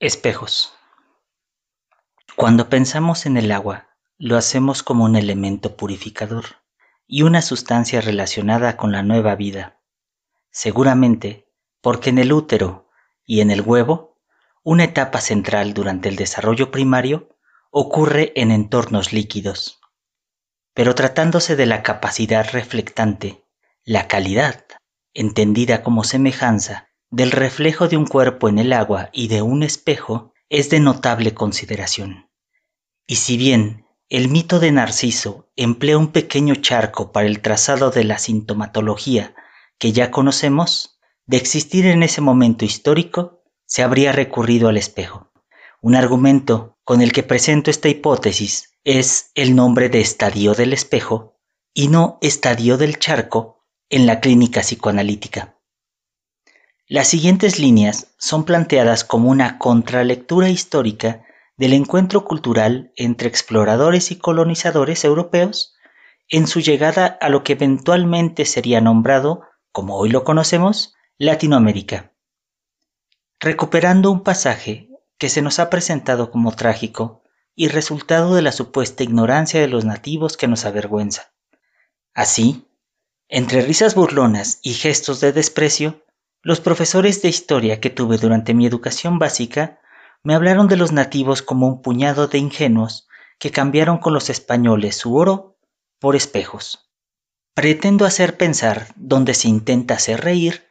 Espejos. Cuando pensamos en el agua, lo hacemos como un elemento purificador y una sustancia relacionada con la nueva vida. Seguramente porque en el útero y en el huevo, una etapa central durante el desarrollo primario ocurre en entornos líquidos. Pero tratándose de la capacidad reflectante, la calidad, entendida como semejanza del reflejo de un cuerpo en el agua y de un espejo es de notable consideración. Y si bien el mito de Narciso emplea un pequeño charco para el trazado de la sintomatología que ya conocemos, de existir en ese momento histórico, se habría recurrido al espejo. Un argumento con el que presento esta hipótesis es el nombre de estadio del espejo y no estadio del charco en la clínica psicoanalítica. Las siguientes líneas son planteadas como una contralectura histórica del encuentro cultural entre exploradores y colonizadores europeos en su llegada a lo que eventualmente sería nombrado, como hoy lo conocemos, Latinoamérica. Recuperando un pasaje que se nos ha presentado como trágico y resultado de la supuesta ignorancia de los nativos que nos avergüenza. Así, entre risas burlonas y gestos de desprecio, los profesores de historia que tuve durante mi educación básica me hablaron de los nativos como un puñado de ingenuos que cambiaron con los españoles su oro por espejos. Pretendo hacer pensar donde se intenta hacer reír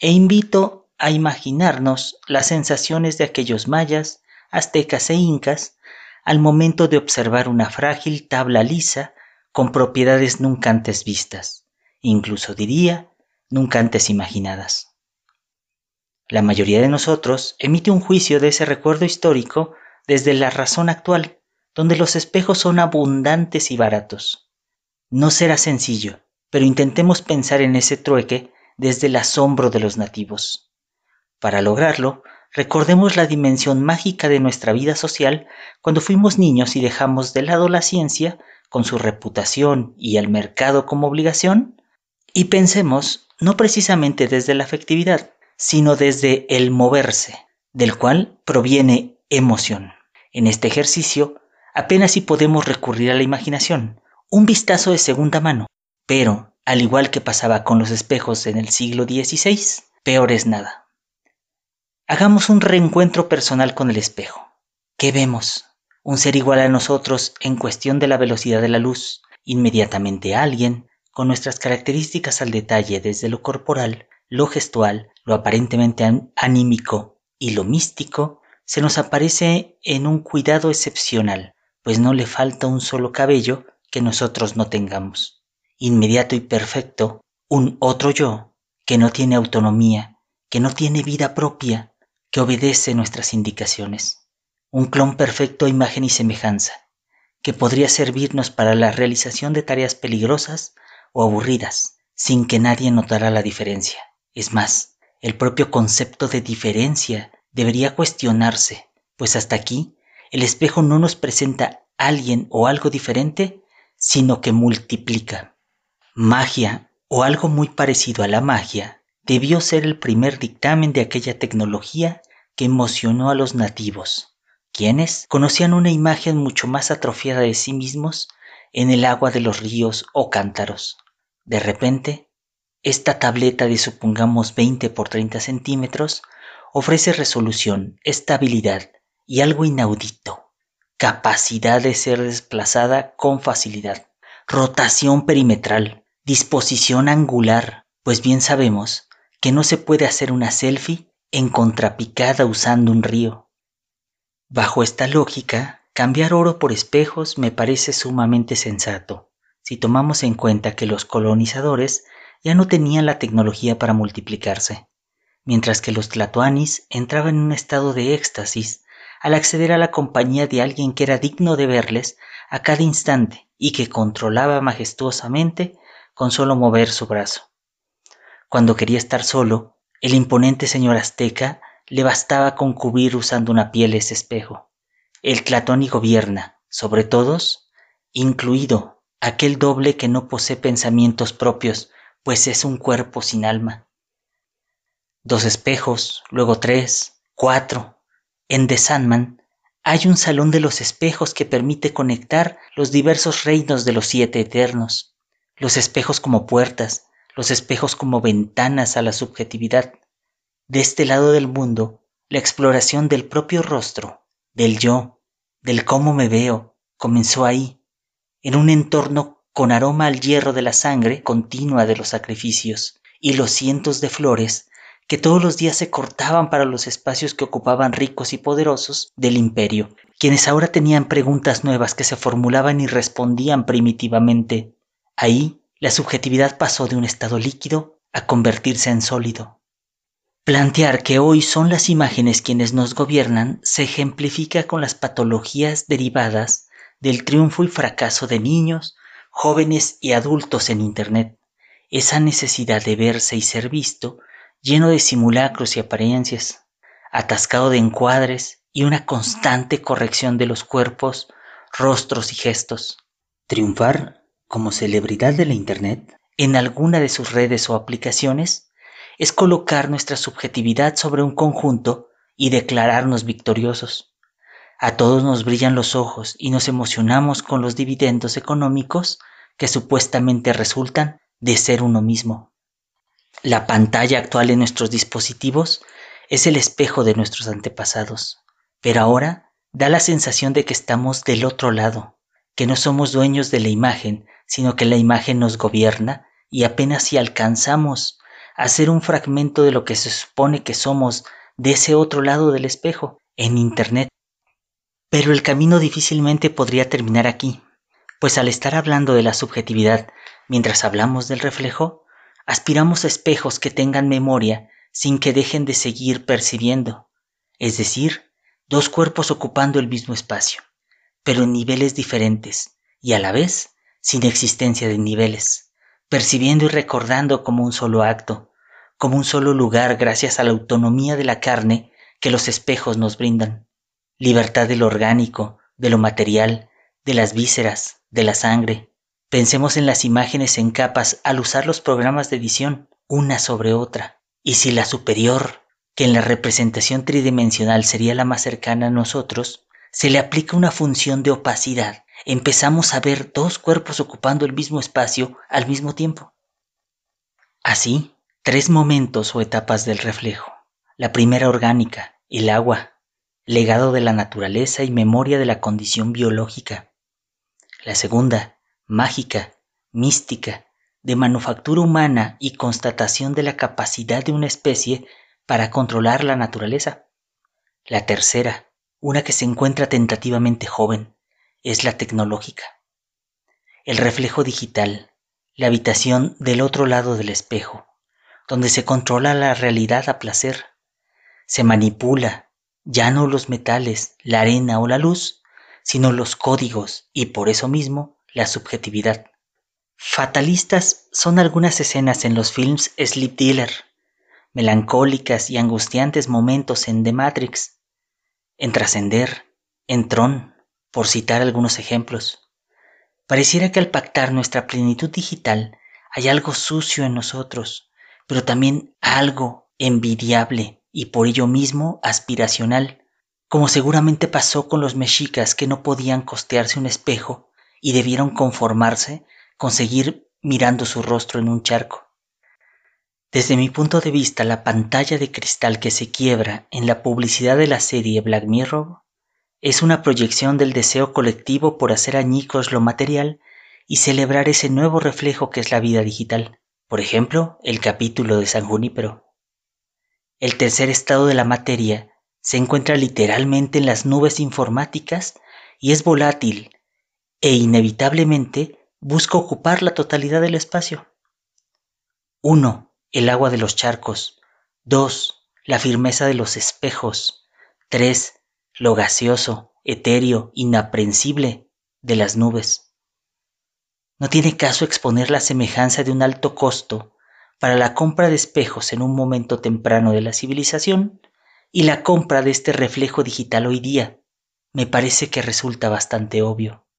e invito a imaginarnos las sensaciones de aquellos mayas, aztecas e incas al momento de observar una frágil tabla lisa con propiedades nunca antes vistas, incluso diría nunca antes imaginadas. La mayoría de nosotros emite un juicio de ese recuerdo histórico desde la razón actual, donde los espejos son abundantes y baratos. No será sencillo, pero intentemos pensar en ese trueque desde el asombro de los nativos. Para lograrlo, recordemos la dimensión mágica de nuestra vida social cuando fuimos niños y dejamos de lado la ciencia, con su reputación y el mercado como obligación, y pensemos no precisamente desde la afectividad, sino desde el moverse, del cual proviene emoción. En este ejercicio apenas si podemos recurrir a la imaginación, un vistazo de segunda mano, pero, al igual que pasaba con los espejos en el siglo XVI, peor es nada. Hagamos un reencuentro personal con el espejo. ¿Qué vemos? Un ser igual a nosotros en cuestión de la velocidad de la luz, inmediatamente alguien, con nuestras características al detalle desde lo corporal, lo gestual, lo aparentemente anímico y lo místico se nos aparece en un cuidado excepcional, pues no le falta un solo cabello que nosotros no tengamos. Inmediato y perfecto, un otro yo, que no tiene autonomía, que no tiene vida propia, que obedece nuestras indicaciones. Un clon perfecto a imagen y semejanza, que podría servirnos para la realización de tareas peligrosas o aburridas, sin que nadie notara la diferencia. Es más, el propio concepto de diferencia debería cuestionarse, pues hasta aquí el espejo no nos presenta alguien o algo diferente, sino que multiplica. Magia, o algo muy parecido a la magia, debió ser el primer dictamen de aquella tecnología que emocionó a los nativos, quienes conocían una imagen mucho más atrofiada de sí mismos en el agua de los ríos o cántaros. De repente, esta tableta de supongamos 20 por 30 centímetros ofrece resolución, estabilidad y algo inaudito, capacidad de ser desplazada con facilidad, rotación perimetral, disposición angular, pues bien sabemos que no se puede hacer una selfie en contrapicada usando un río. Bajo esta lógica, cambiar oro por espejos me parece sumamente sensato, si tomamos en cuenta que los colonizadores ya no tenían la tecnología para multiplicarse, mientras que los tlatoanis entraban en un estado de éxtasis al acceder a la compañía de alguien que era digno de verles a cada instante y que controlaba majestuosamente con solo mover su brazo. Cuando quería estar solo, el imponente señor azteca le bastaba con cubrir usando una piel ese espejo. El Tlatón gobierna, sobre todos, incluido aquel doble que no posee pensamientos propios, pues es un cuerpo sin alma. Dos espejos, luego tres, cuatro. En The Sandman hay un salón de los espejos que permite conectar los diversos reinos de los siete eternos. Los espejos como puertas, los espejos como ventanas a la subjetividad. De este lado del mundo, la exploración del propio rostro, del yo, del cómo me veo, comenzó ahí, en un entorno con aroma al hierro de la sangre continua de los sacrificios y los cientos de flores que todos los días se cortaban para los espacios que ocupaban ricos y poderosos del imperio, quienes ahora tenían preguntas nuevas que se formulaban y respondían primitivamente. Ahí, la subjetividad pasó de un estado líquido a convertirse en sólido. Plantear que hoy son las imágenes quienes nos gobiernan se ejemplifica con las patologías derivadas del triunfo y fracaso de niños, jóvenes y adultos en Internet. Esa necesidad de verse y ser visto lleno de simulacros y apariencias, atascado de encuadres y una constante corrección de los cuerpos, rostros y gestos. Triunfar como celebridad de la Internet en alguna de sus redes o aplicaciones es colocar nuestra subjetividad sobre un conjunto y declararnos victoriosos. A todos nos brillan los ojos y nos emocionamos con los dividendos económicos que supuestamente resultan de ser uno mismo. La pantalla actual en nuestros dispositivos es el espejo de nuestros antepasados, pero ahora da la sensación de que estamos del otro lado, que no somos dueños de la imagen, sino que la imagen nos gobierna y apenas si alcanzamos a ser un fragmento de lo que se supone que somos de ese otro lado del espejo, en Internet. Pero el camino difícilmente podría terminar aquí, pues al estar hablando de la subjetividad mientras hablamos del reflejo, aspiramos a espejos que tengan memoria sin que dejen de seguir percibiendo, es decir, dos cuerpos ocupando el mismo espacio, pero en niveles diferentes y a la vez sin existencia de niveles, percibiendo y recordando como un solo acto, como un solo lugar gracias a la autonomía de la carne que los espejos nos brindan, libertad de lo orgánico, de lo material, de las vísceras, de la sangre, Pensemos en las imágenes en capas al usar los programas de edición, una sobre otra. Y si la superior, que en la representación tridimensional sería la más cercana a nosotros, se le aplica una función de opacidad, empezamos a ver dos cuerpos ocupando el mismo espacio al mismo tiempo. Así, tres momentos o etapas del reflejo. La primera orgánica, el agua, legado de la naturaleza y memoria de la condición biológica. La segunda, mágica, mística, de manufactura humana y constatación de la capacidad de una especie para controlar la naturaleza. La tercera, una que se encuentra tentativamente joven, es la tecnológica. El reflejo digital, la habitación del otro lado del espejo, donde se controla la realidad a placer. Se manipula ya no los metales, la arena o la luz, sino los códigos y por eso mismo la subjetividad. Fatalistas son algunas escenas en los films Sleep Dealer, melancólicas y angustiantes momentos en The Matrix, en Trascender, en Tron, por citar algunos ejemplos. Pareciera que al pactar nuestra plenitud digital hay algo sucio en nosotros, pero también algo envidiable y por ello mismo aspiracional, como seguramente pasó con los mexicas que no podían costearse un espejo y debieron conformarse con seguir mirando su rostro en un charco. Desde mi punto de vista, la pantalla de cristal que se quiebra en la publicidad de la serie Black Mirror es una proyección del deseo colectivo por hacer añicos lo material y celebrar ese nuevo reflejo que es la vida digital. Por ejemplo, el capítulo de San Junípero. El tercer estado de la materia se encuentra literalmente en las nubes informáticas y es volátil, e inevitablemente busca ocupar la totalidad del espacio. 1. El agua de los charcos. 2. La firmeza de los espejos. 3. lo gaseoso, etéreo, inaprensible de las nubes. No tiene caso exponer la semejanza de un alto costo para la compra de espejos en un momento temprano de la civilización y la compra de este reflejo digital hoy día. Me parece que resulta bastante obvio.